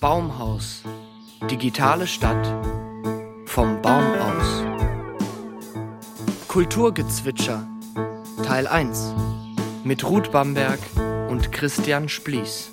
Baumhaus. Digitale Stadt. Vom Baum aus. Kulturgezwitscher. Teil 1. Mit Ruth Bamberg und Christian Splies.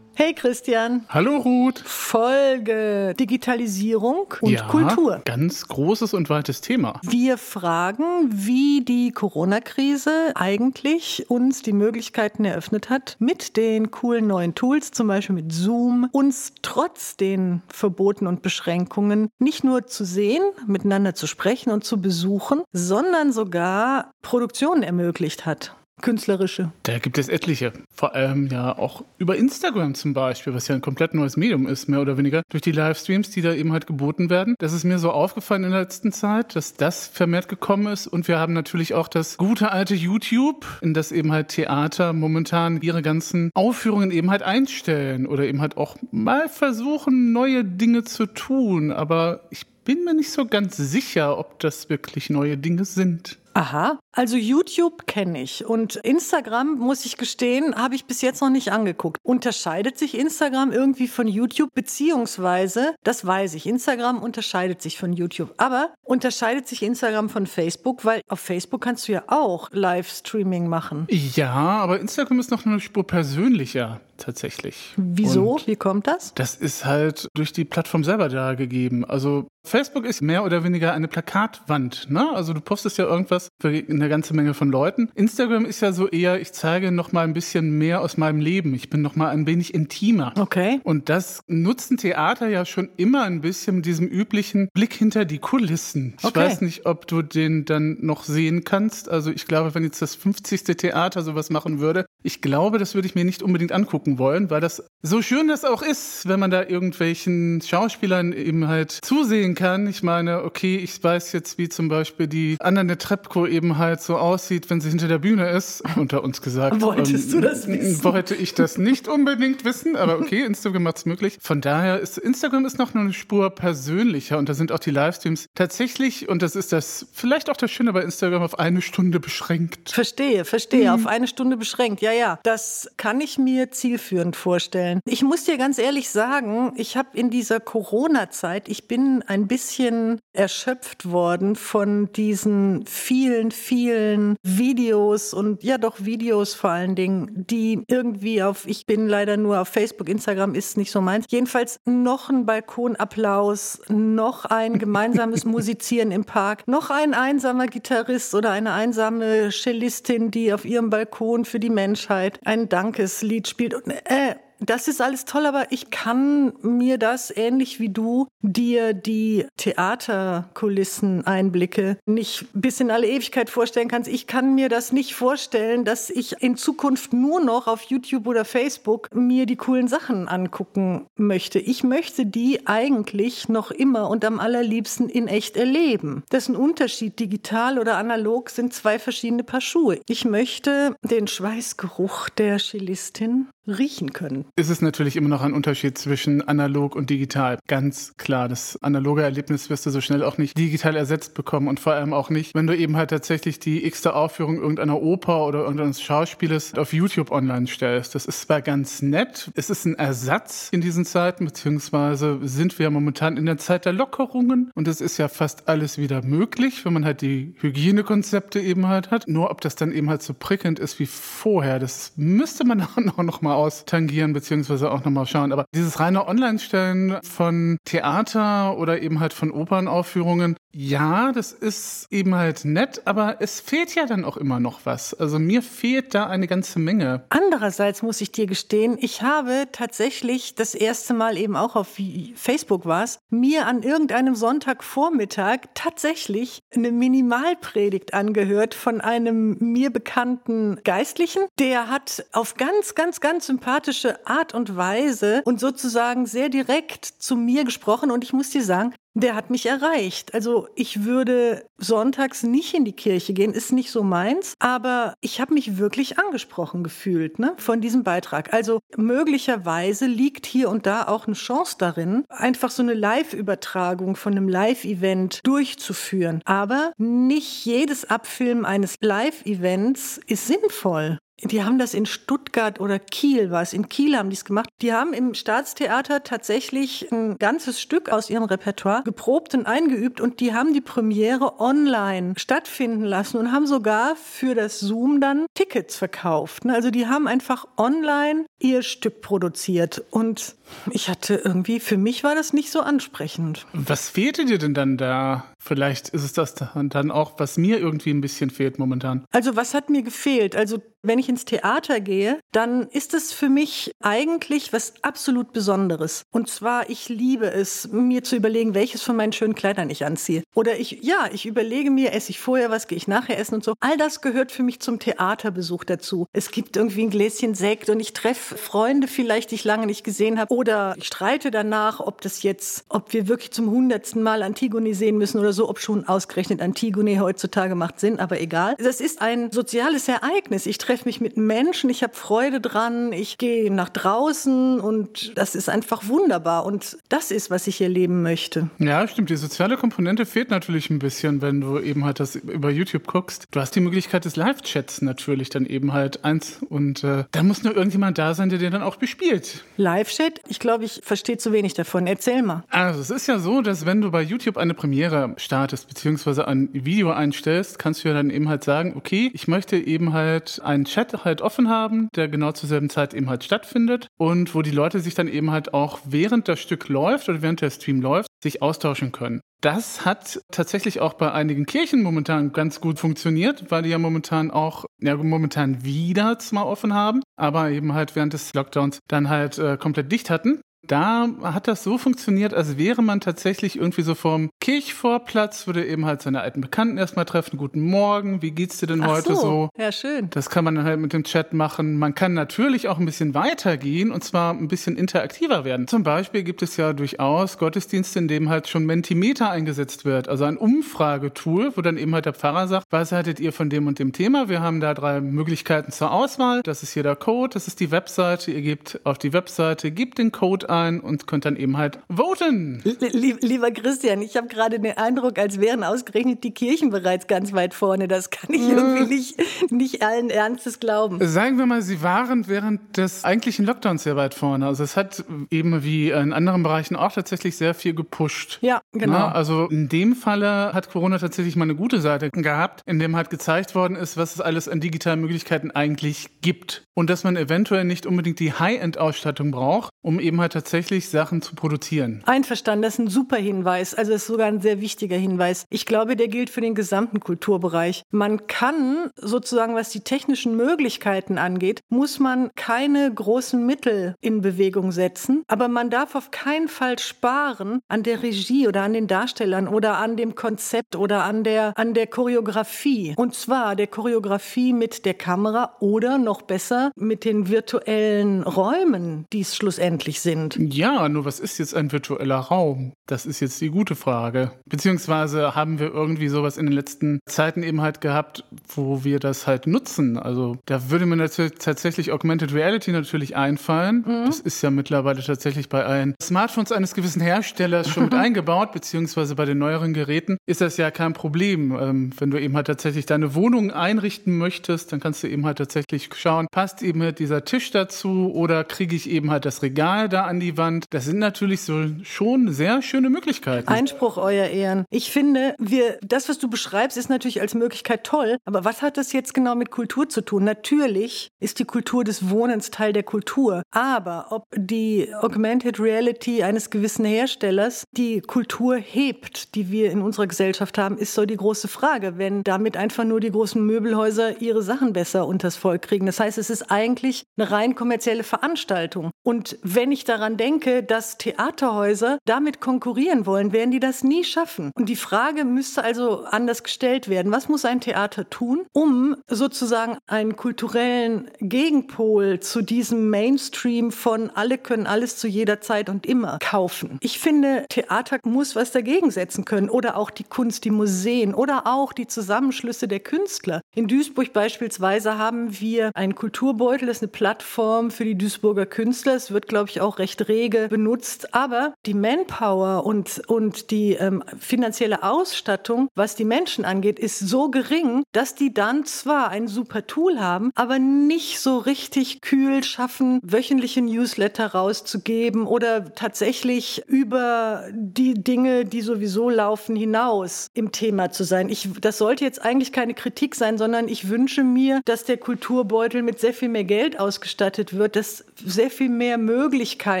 Hey Christian. Hallo Ruth. Folge Digitalisierung und ja, Kultur. Ganz großes und weites Thema. Wir fragen, wie die Corona-Krise eigentlich uns die Möglichkeiten eröffnet hat, mit den coolen neuen Tools, zum Beispiel mit Zoom, uns trotz den Verboten und Beschränkungen nicht nur zu sehen, miteinander zu sprechen und zu besuchen, sondern sogar Produktionen ermöglicht hat künstlerische? Da gibt es etliche. Vor allem ja auch über Instagram zum Beispiel, was ja ein komplett neues Medium ist, mehr oder weniger, durch die Livestreams, die da eben halt geboten werden. Das ist mir so aufgefallen in der letzten Zeit, dass das vermehrt gekommen ist. Und wir haben natürlich auch das gute alte YouTube, in das eben halt Theater momentan ihre ganzen Aufführungen eben halt einstellen oder eben halt auch mal versuchen, neue Dinge zu tun. Aber ich bin mir nicht so ganz sicher, ob das wirklich neue Dinge sind. Aha, also YouTube kenne ich und Instagram, muss ich gestehen, habe ich bis jetzt noch nicht angeguckt. Unterscheidet sich Instagram irgendwie von YouTube? Beziehungsweise, das weiß ich, Instagram unterscheidet sich von YouTube. Aber unterscheidet sich Instagram von Facebook? Weil auf Facebook kannst du ja auch Livestreaming machen. Ja, aber Instagram ist noch eine Spur persönlicher tatsächlich. Wieso? Und Wie kommt das? Das ist halt durch die Plattform selber da gegeben. Also Facebook ist mehr oder weniger eine Plakatwand. Ne? Also du postest ja irgendwas für eine ganze Menge von Leuten. Instagram ist ja so eher, ich zeige noch mal ein bisschen mehr aus meinem Leben. Ich bin noch mal ein wenig intimer. Okay. Und das nutzen Theater ja schon immer ein bisschen mit diesem üblichen Blick hinter die Kulissen. Ich okay. weiß nicht, ob du den dann noch sehen kannst. Also ich glaube, wenn jetzt das 50. Theater sowas machen würde, ich glaube, das würde ich mir nicht unbedingt angucken wollen, weil das so schön das auch ist, wenn man da irgendwelchen Schauspielern eben halt zusehen sehen kann. Ich meine, okay, ich weiß jetzt, wie zum Beispiel die Anna Trepko eben halt so aussieht, wenn sie hinter der Bühne ist, unter uns gesagt. Wolltest ähm, du das wissen? Wollte ich das nicht unbedingt wissen, aber okay, Instagram macht es möglich. Von daher ist Instagram ist noch eine Spur persönlicher und da sind auch die Livestreams tatsächlich, und das ist das vielleicht auch das Schöne bei Instagram, auf eine Stunde beschränkt. Verstehe, verstehe, mhm. auf eine Stunde beschränkt. Ja, ja, das kann ich mir zielführend vorstellen. Ich muss dir ganz ehrlich sagen, ich habe in dieser Corona-Zeit, ich bin ein bisschen erschöpft worden von diesen vielen, vielen Videos und ja doch Videos vor allen Dingen, die irgendwie auf, ich bin leider nur auf Facebook, Instagram ist nicht so meins. Jedenfalls noch ein Balkonapplaus, noch ein gemeinsames Musizieren im Park, noch ein einsamer Gitarrist oder eine einsame Cellistin, die auf ihrem Balkon für die Menschheit ein Dankeslied spielt. Und, äh, das ist alles toll, aber ich kann mir das ähnlich wie du dir die Theaterkulissen Einblicke nicht bis in alle Ewigkeit vorstellen kannst. Ich kann mir das nicht vorstellen, dass ich in Zukunft nur noch auf YouTube oder Facebook mir die coolen Sachen angucken möchte. Ich möchte die eigentlich noch immer und am allerliebsten in echt erleben. Das ist ein Unterschied. Digital oder analog sind zwei verschiedene Paar Schuhe. Ich möchte den Schweißgeruch der Cellistin riechen können. Ist es natürlich immer noch ein Unterschied zwischen analog und digital. Ganz klar. Das analoge Erlebnis wirst du so schnell auch nicht digital ersetzt bekommen und vor allem auch nicht, wenn du eben halt tatsächlich die x-te Aufführung irgendeiner Oper oder irgendeines Schauspieles auf YouTube online stellst. Das ist zwar ganz nett, es ist ein Ersatz in diesen Zeiten, beziehungsweise sind wir momentan in der Zeit der Lockerungen und es ist ja fast alles wieder möglich, wenn man halt die Hygienekonzepte eben halt hat. Nur ob das dann eben halt so prickelnd ist wie vorher, das müsste man auch noch mal austangieren, beziehungsweise auch nochmal schauen. Aber dieses reine Online-Stellen von Theater oder eben halt von Opernaufführungen, ja, das ist eben halt nett, aber es fehlt ja dann auch immer noch was. Also mir fehlt da eine ganze Menge. Andererseits muss ich dir gestehen, ich habe tatsächlich das erste Mal eben auch auf Facebook war es, mir an irgendeinem Sonntagvormittag tatsächlich eine Minimalpredigt angehört von einem mir bekannten Geistlichen. Der hat auf ganz, ganz, ganz sympathische Art und Weise und sozusagen sehr direkt zu mir gesprochen. Und ich muss dir sagen, der hat mich erreicht. Also ich würde sonntags nicht in die Kirche gehen, ist nicht so meins, aber ich habe mich wirklich angesprochen gefühlt ne, von diesem Beitrag. Also möglicherweise liegt hier und da auch eine Chance darin, einfach so eine Live-Übertragung von einem Live-Event durchzuführen. Aber nicht jedes Abfilmen eines Live-Events ist sinnvoll. Die haben das in Stuttgart oder Kiel was. In Kiel haben die es gemacht. Die haben im Staatstheater tatsächlich ein ganzes Stück aus ihrem Repertoire geprobt und eingeübt und die haben die Premiere online stattfinden lassen und haben sogar für das Zoom dann Tickets verkauft. Ne? Also die haben einfach online ihr Stück produziert und ich hatte irgendwie, für mich war das nicht so ansprechend. Was fehlte dir denn dann da? Vielleicht ist es das dann auch, was mir irgendwie ein bisschen fehlt momentan. Also was hat mir gefehlt? Also wenn ich ins Theater gehe, dann ist es für mich eigentlich was absolut Besonderes. Und zwar, ich liebe es, mir zu überlegen, welches von meinen schönen Kleidern ich anziehe. Oder ich, ja, ich überlege mir, esse ich vorher was, gehe ich nachher essen und so. All das gehört für mich zum Theaterbesuch dazu. Es gibt irgendwie ein Gläschen Sekt und ich treffe Freunde vielleicht, die ich lange nicht gesehen habe. Oder ich streite danach, ob das jetzt, ob wir wirklich zum hundertsten Mal Antigone sehen müssen oder so, ob schon ausgerechnet Antigone heutzutage macht Sinn, aber egal. Das ist ein soziales Ereignis. Ich treffe mich mit Menschen, ich habe Freude dran, ich gehe nach draußen und das ist einfach wunderbar. Und das ist, was ich hier leben möchte. Ja, stimmt. Die soziale Komponente fehlt natürlich ein bisschen, wenn du eben halt das über YouTube guckst. Du hast die Möglichkeit des Live-Chats natürlich dann eben halt eins und äh, da muss nur irgendjemand da sein, der dir dann auch bespielt. Live-Chat? Ich glaube, ich verstehe zu wenig davon. Erzähl mal. Also es ist ja so, dass wenn du bei YouTube eine Premiere startest, beziehungsweise ein Video einstellst, kannst du ja dann eben halt sagen, okay, ich möchte eben halt einen Chat halt offen haben, der genau zur selben Zeit eben halt stattfindet und wo die Leute sich dann eben halt auch während das Stück läuft oder während der Stream läuft, sich austauschen können. Das hat tatsächlich auch bei einigen Kirchen momentan ganz gut funktioniert, weil die ja momentan auch, ja, momentan wieder zwar offen haben, aber eben halt während des Lockdowns dann halt äh, komplett dicht hatten. Da hat das so funktioniert, als wäre man tatsächlich irgendwie so vom Kirchvorplatz, würde eben halt seine alten Bekannten erstmal treffen. Guten Morgen, wie geht's dir denn Ach heute so? so? Ja, schön. Das kann man dann halt mit dem Chat machen. Man kann natürlich auch ein bisschen weitergehen und zwar ein bisschen interaktiver werden. Zum Beispiel gibt es ja durchaus Gottesdienste, in dem halt schon Mentimeter eingesetzt wird, also ein Umfragetool, wo dann eben halt der Pfarrer sagt, was haltet ihr von dem und dem Thema? Wir haben da drei Möglichkeiten zur Auswahl. Das ist hier der Code, das ist die Webseite. Ihr gebt auf die Webseite, gebt den Code ein und könnt dann eben halt voten. Lie- Lieber Christian, ich habe gerade den Eindruck, als wären ausgerechnet die Kirchen bereits ganz weit vorne. Das kann ich irgendwie nicht, nicht allen Ernstes glauben. Sagen wir mal, sie waren während des eigentlichen Lockdowns sehr weit vorne. Also es hat eben wie in anderen Bereichen auch tatsächlich sehr viel gepusht. Ja, genau. Na, also in dem Falle hat Corona tatsächlich mal eine gute Seite gehabt, in dem halt gezeigt worden ist, was es alles an digitalen Möglichkeiten eigentlich gibt. Und dass man eventuell nicht unbedingt die High-End-Ausstattung braucht, um eben halt tatsächlich Sachen zu produzieren. Einverstanden, das ist ein super Hinweis. Also das ist sogar ein sehr wichtiger Hinweis. Ich glaube, der gilt für den gesamten Kulturbereich. Man kann sozusagen, was die technischen Möglichkeiten angeht, muss man keine großen Mittel in Bewegung setzen. Aber man darf auf keinen Fall sparen an der Regie oder an den Darstellern oder an dem Konzept oder an der, an der Choreografie. Und zwar der Choreografie mit der Kamera oder noch besser mit den virtuellen Räumen, die es schlussendlich sind. Ja, nur was ist jetzt ein virtueller Raum? Das ist jetzt die gute Frage. Beziehungsweise haben wir irgendwie sowas in den letzten Zeiten eben halt gehabt, wo wir das halt nutzen. Also da würde mir natürlich tatsächlich Augmented Reality natürlich einfallen. Das ist ja mittlerweile tatsächlich bei allen Smartphones eines gewissen Herstellers schon mit eingebaut, beziehungsweise bei den neueren Geräten ist das ja kein Problem. Ähm, wenn du eben halt tatsächlich deine Wohnung einrichten möchtest, dann kannst du eben halt tatsächlich schauen, passt eben halt dieser Tisch dazu oder kriege ich eben halt das Regal da an die Wand. Das sind natürlich so schon sehr schöne Möglichkeiten. Einspruch, Euer Ehren. Ich finde, wir, das, was du beschreibst, ist natürlich als Möglichkeit toll. Aber was hat das jetzt genau mit Kultur zu tun? Natürlich ist die Kultur des Wohnens Teil der Kultur. Aber ob die Augmented Reality eines gewissen Herstellers die Kultur hebt, die wir in unserer Gesellschaft haben, ist so die große Frage, wenn damit einfach nur die großen Möbelhäuser ihre Sachen besser unters Volk kriegen. Das heißt, es ist eigentlich eine rein kommerzielle Veranstaltung. Und wenn ich daran denke, dass Theaterhäuser damit konkurrieren wollen, werden die das nie schaffen. Und die Frage müsste also anders gestellt werden. Was muss ein Theater tun, um sozusagen einen kulturellen Gegenpol zu diesem Mainstream von alle können alles zu jeder Zeit und immer kaufen? Ich finde, Theater muss was dagegen setzen können oder auch die Kunst, die Museen oder auch die Zusammenschlüsse der Künstler. In Duisburg beispielsweise haben wir einen Kulturbeutel, das ist eine Plattform für die Duisburger Künstler. Es wird, glaube ich, auch recht rege benutzt. Aber die Manpower und, und die ähm, finanzielle Ausstattung, was die Menschen angeht, ist so gering, dass die dann zwar ein super Tool haben, aber nicht so richtig kühl schaffen, wöchentliche Newsletter rauszugeben oder tatsächlich über die Dinge, die sowieso laufen, hinaus im Thema zu sein. Ich, das sollte jetzt eigentlich keine Kritik sein, sondern ich wünsche mir, dass der Kulturbeutel mit sehr viel mehr Geld ausgestattet wird, dass sehr viel mehr Möglichkeiten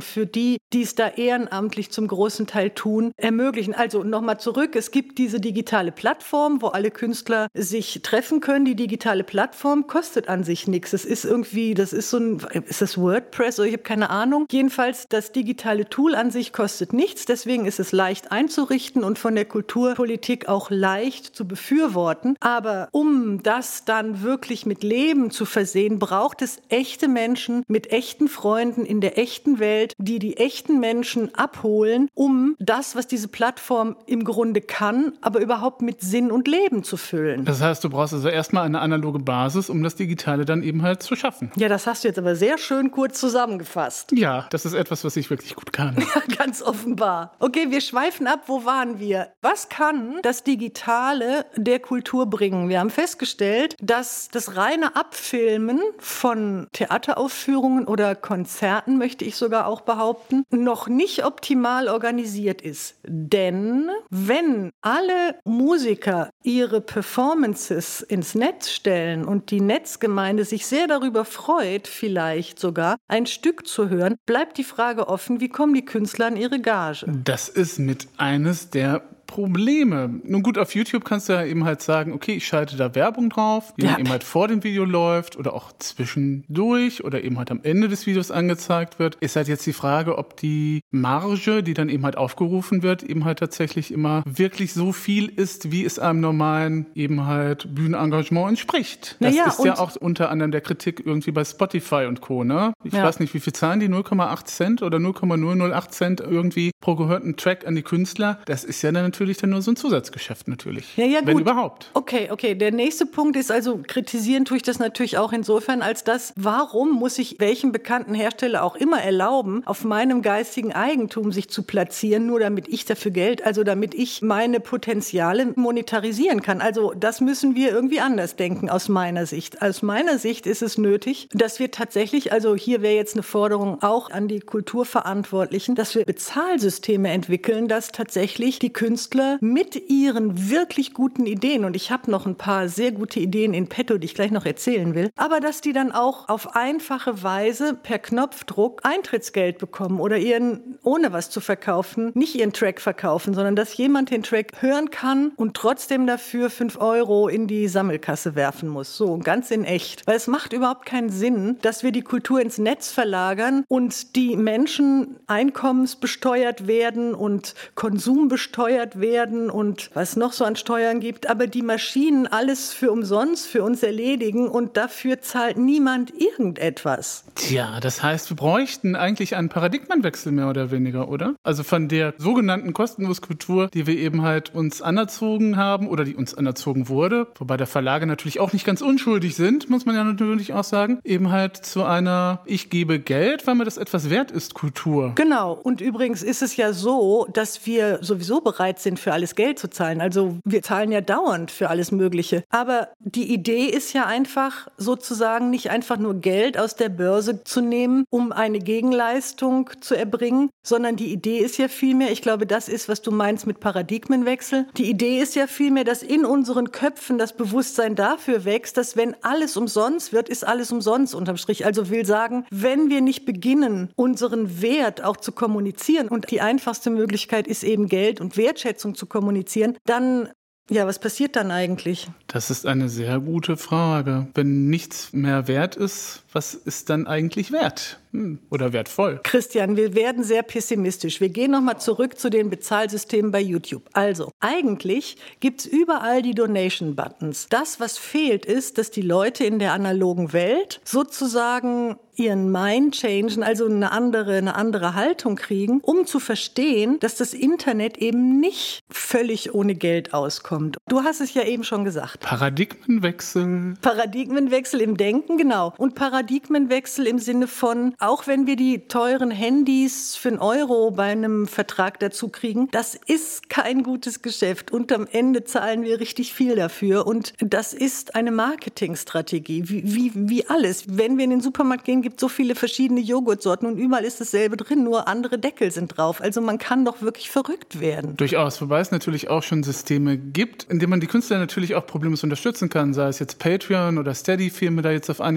für die, die es da ehrenamtlich zum großen Teil tun, ermöglichen. Also nochmal zurück, es gibt diese digitale Plattform, wo alle Künstler sich treffen können. Die digitale Plattform kostet an sich nichts. Es ist irgendwie, das ist so ein, ist das WordPress oder ich habe keine Ahnung. Jedenfalls, das digitale Tool an sich kostet nichts. Deswegen ist es leicht einzurichten und von der Kulturpolitik auch leicht zu befürworten. Aber um das dann wirklich mit Leben zu versehen, braucht es echte Menschen mit echten Freunden in der echten Welt, die die echten Menschen abholen, um das, was diese Plattform im Grunde kann, aber überhaupt mit Sinn und Leben zu füllen. Das heißt, du brauchst also erstmal eine analoge Basis, um das Digitale dann eben halt zu schaffen. Ja, das hast du jetzt aber sehr schön kurz zusammengefasst. Ja, das ist etwas, was ich wirklich gut kann. Ja, ganz offenbar. Okay, wir schweifen ab. Wo waren wir? Was kann das Digitale der Kultur bringen? Wir haben festgestellt, dass das reine Abfilmen von Theateraufführungen oder Konzerten, möchte ich sogar auch behaupten, noch nicht optimal organisiert ist. Denn wenn alle Musiker ihre Performances ins Netz stellen und die Netzgemeinde sich sehr darüber freut, vielleicht sogar ein Stück zu hören, bleibt die Frage offen, wie kommen die Künstler an ihre Gage? Das ist mit eines der Probleme. Nun gut, auf YouTube kannst du ja eben halt sagen, okay, ich schalte da Werbung drauf, die ja. eben halt vor dem Video läuft oder auch zwischendurch oder eben halt am Ende des Videos angezeigt wird. Ist halt jetzt die Frage, ob die Marge, die dann eben halt aufgerufen wird, eben halt tatsächlich immer wirklich so viel ist, wie es einem normalen eben halt Bühnenengagement entspricht. Das naja, ist ja auch unter anderem der Kritik irgendwie bei Spotify und Co. Ne? Ich ja. weiß nicht, wie viel zahlen die? 0,8 Cent oder 0,008 Cent irgendwie pro gehörten Track an die Künstler. Das ist ja dann natürlich dann nur so ein Zusatzgeschäft natürlich. Ja, ja, gut. Wenn überhaupt. Okay, okay. Der nächste Punkt ist also, kritisieren tue ich das natürlich auch insofern, als das, warum muss ich welchen bekannten Hersteller auch immer erlauben, auf meinem geistigen Eigentum sich zu platzieren, nur damit ich dafür Geld, also damit ich meine Potenziale monetarisieren kann. Also das müssen wir irgendwie anders denken aus meiner Sicht. Aus meiner Sicht ist es nötig, dass wir tatsächlich, also hier wäre jetzt eine Forderung auch an die Kulturverantwortlichen, dass wir Bezahlsysteme entwickeln, dass tatsächlich die Künstler Künstler mit ihren wirklich guten Ideen, und ich habe noch ein paar sehr gute Ideen in petto, die ich gleich noch erzählen will, aber dass die dann auch auf einfache Weise per Knopfdruck Eintrittsgeld bekommen oder ihren, ohne was zu verkaufen, nicht ihren Track verkaufen, sondern dass jemand den Track hören kann und trotzdem dafür fünf Euro in die Sammelkasse werfen muss. So, ganz in echt. Weil es macht überhaupt keinen Sinn, dass wir die Kultur ins Netz verlagern und die Menschen einkommensbesteuert werden und konsumbesteuert werden und was noch so an Steuern gibt, aber die Maschinen alles für umsonst für uns erledigen und dafür zahlt niemand irgendetwas. Tja, das heißt, wir bräuchten eigentlich einen Paradigmenwechsel mehr oder weniger, oder? Also von der sogenannten kostenlos Kultur, die wir eben halt uns anerzogen haben oder die uns anerzogen wurde, wobei der Verlage natürlich auch nicht ganz unschuldig sind, muss man ja natürlich auch sagen, eben halt zu einer ich gebe Geld, weil mir das etwas wert ist, Kultur. Genau. Und übrigens ist es ja so, dass wir sowieso bereit sind, sind, für alles Geld zu zahlen. Also wir zahlen ja dauernd für alles Mögliche. Aber die Idee ist ja einfach sozusagen nicht einfach nur Geld aus der Börse zu nehmen, um eine Gegenleistung zu erbringen, sondern die Idee ist ja vielmehr, ich glaube, das ist, was du meinst mit Paradigmenwechsel. Die Idee ist ja vielmehr, dass in unseren Köpfen das Bewusstsein dafür wächst, dass wenn alles umsonst wird, ist alles umsonst unterm Strich. Also will sagen, wenn wir nicht beginnen, unseren Wert auch zu kommunizieren und die einfachste Möglichkeit ist eben Geld und Wertschätzung Wertschätzung zu kommunizieren, dann ja, was passiert dann eigentlich? Das ist eine sehr gute Frage. Wenn nichts mehr wert ist, was ist dann eigentlich wert hm, oder wertvoll? Christian, wir werden sehr pessimistisch. Wir gehen nochmal zurück zu den Bezahlsystemen bei YouTube. Also, eigentlich gibt es überall die Donation-Buttons. Das, was fehlt, ist, dass die Leute in der analogen Welt sozusagen ihren Mind changen, also eine andere, eine andere Haltung kriegen, um zu verstehen, dass das Internet eben nicht völlig ohne Geld auskommt. Du hast es ja eben schon gesagt. Paradigmenwechsel. Paradigmenwechsel im Denken, genau. Und Paradigmenwechsel im Sinne von, auch wenn wir die teuren Handys für einen Euro bei einem Vertrag dazu kriegen, das ist kein gutes Geschäft. Und am Ende zahlen wir richtig viel dafür. Und das ist eine Marketingstrategie, wie, wie, wie alles. Wenn wir in den Supermarkt gehen, gibt es so viele verschiedene Joghurtsorten und überall ist dasselbe drin, nur andere Deckel sind drauf. Also man kann doch wirklich verrückt werden. Durchaus, wobei es natürlich auch schon Systeme gibt, in denen man die Künstler natürlich auch problemlos unterstützen kann, sei es jetzt Patreon oder Steady, filme da jetzt auf ein.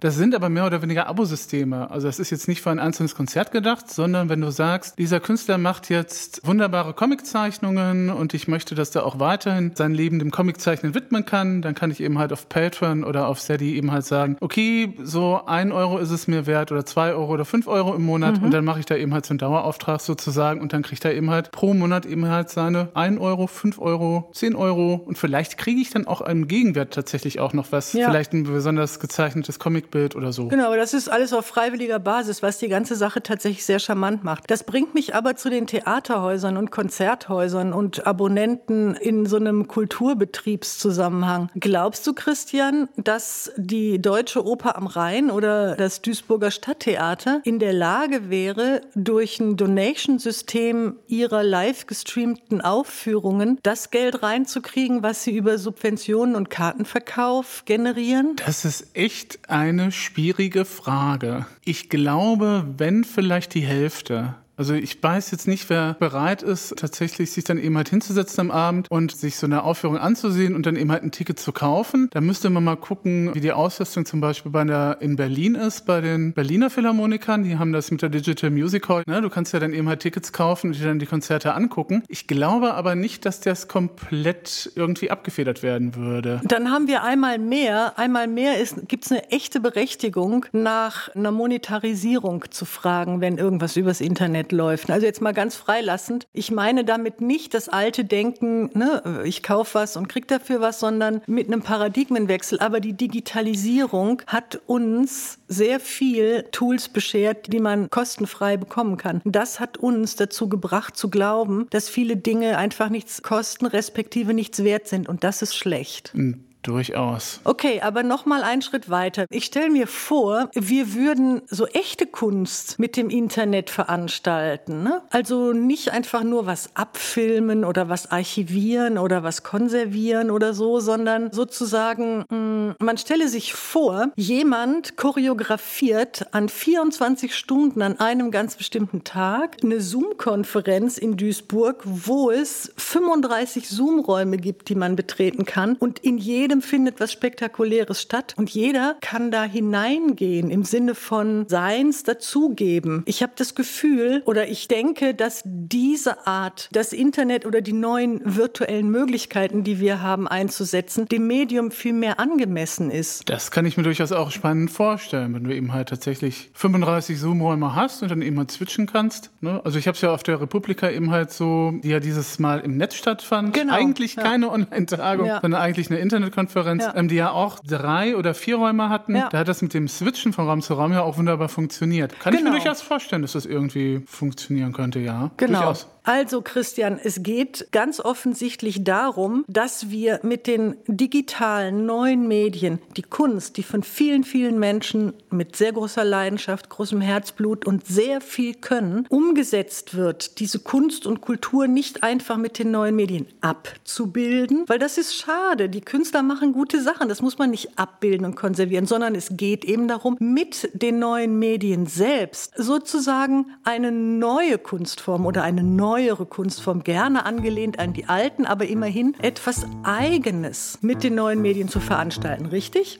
Das sind aber mehr oder weniger Abosysteme. Also das ist jetzt nicht für ein einzelnes Konzert gedacht, sondern wenn du sagst, dieser Künstler macht jetzt wunderbare Comiczeichnungen und ich möchte, dass er auch weiterhin sein Leben dem Comiczeichnen widmen kann, dann kann ich eben halt auf Patreon oder auf Steady eben halt sagen, okay, so ein Euro ist es mir wert oder zwei Euro oder fünf Euro im Monat mhm. und dann mache ich da eben halt so einen Dauerauftrag sozusagen und dann kriegt er eben halt pro Monat eben halt seine ein Euro, fünf Euro, zehn Euro und vielleicht kriege ich dann auch einen Gegenwert tatsächlich auch noch was, ja. vielleicht ein besonders gezeichnetes Comicbild oder so. Genau, aber das ist alles auf freiwilliger Basis, was die ganze Sache tatsächlich sehr charmant macht. Das bringt mich aber zu den Theaterhäusern und Konzerthäusern und Abonnenten in so einem Kulturbetriebszusammenhang. Glaubst du, Christian, dass die Deutsche Oper am Rhein oder das Duisburger Stadttheater in der Lage wäre, durch ein Donation-System ihrer live gestreamten Aufführungen das Geld reinzukriegen, was sie über Subventionen und Kartenverkauf generieren? Das ist echt eine schwierige Frage. Ich glaube, wenn vielleicht die Hälfte also ich weiß jetzt nicht, wer bereit ist, tatsächlich sich dann eben halt hinzusetzen am Abend und sich so eine Aufführung anzusehen und dann eben halt ein Ticket zu kaufen. Da müsste man mal gucken, wie die Auslastung zum Beispiel bei der in Berlin ist, bei den Berliner Philharmonikern. Die haben das mit der Digital Music Hall. Ne? Du kannst ja dann eben halt Tickets kaufen und dir dann die Konzerte angucken. Ich glaube aber nicht, dass das komplett irgendwie abgefedert werden würde. Dann haben wir einmal mehr, einmal mehr gibt es eine echte Berechtigung, nach einer Monetarisierung zu fragen, wenn irgendwas übers Internet Internet läuft. Also jetzt mal ganz freilassend. Ich meine damit nicht das alte Denken, ne, ich kaufe was und krieg dafür was, sondern mit einem Paradigmenwechsel. Aber die Digitalisierung hat uns sehr viel Tools beschert, die man kostenfrei bekommen kann. Das hat uns dazu gebracht zu glauben, dass viele Dinge einfach nichts kosten, respektive nichts wert sind. Und das ist schlecht. Mhm. Durchaus. Okay, aber noch mal einen Schritt weiter. Ich stelle mir vor, wir würden so echte Kunst mit dem Internet veranstalten. Ne? Also nicht einfach nur was abfilmen oder was archivieren oder was konservieren oder so, sondern sozusagen, mh, hm, man stelle sich vor, jemand choreografiert an 24 Stunden an einem ganz bestimmten Tag eine Zoom-Konferenz in Duisburg, wo es 35 Zoom-Räume gibt, die man betreten kann und in jedem jedem findet was Spektakuläres statt und jeder kann da hineingehen im Sinne von Seins dazugeben. Ich habe das Gefühl oder ich denke, dass diese Art, das Internet oder die neuen virtuellen Möglichkeiten, die wir haben einzusetzen, dem Medium viel mehr angemessen ist. Das kann ich mir durchaus auch spannend vorstellen, wenn du eben halt tatsächlich 35 Zoom-Räume hast und dann eben halt switchen kannst. Ne? Also ich habe es ja auf der Republika eben halt so, die ja dieses Mal im Netz stattfand. Genau. Eigentlich ja. keine Online-Tagung, ja. sondern eigentlich eine Internetkonferenz Konferenz, ja. ähm, die ja auch drei oder vier Räume hatten. Ja. Da hat das mit dem Switchen von Raum zu Raum ja auch wunderbar funktioniert. Kann genau. ich mir genau. durchaus vorstellen, dass das irgendwie funktionieren könnte, ja. Genau. Durchaus. Also Christian, es geht ganz offensichtlich darum, dass wir mit den digitalen neuen Medien die Kunst, die von vielen, vielen Menschen mit sehr großer Leidenschaft, großem Herzblut und sehr viel Können umgesetzt wird, diese Kunst und Kultur nicht einfach mit den neuen Medien abzubilden, weil das ist schade. Die Künstler machen gute Sachen, das muss man nicht abbilden und konservieren, sondern es geht eben darum, mit den neuen Medien selbst sozusagen eine neue Kunstform oder eine neue neuere Kunstform, gerne angelehnt an die alten, aber immerhin etwas Eigenes mit den neuen Medien zu veranstalten, richtig?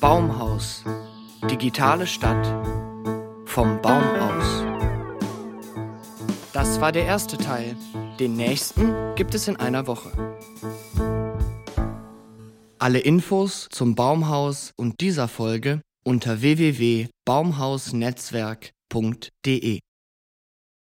Baumhaus. Digitale Stadt. Vom Baum aus. Das war der erste Teil. Den nächsten gibt es in einer Woche. Alle Infos zum Baumhaus und dieser Folge unter www.baumhausnetzwerk.de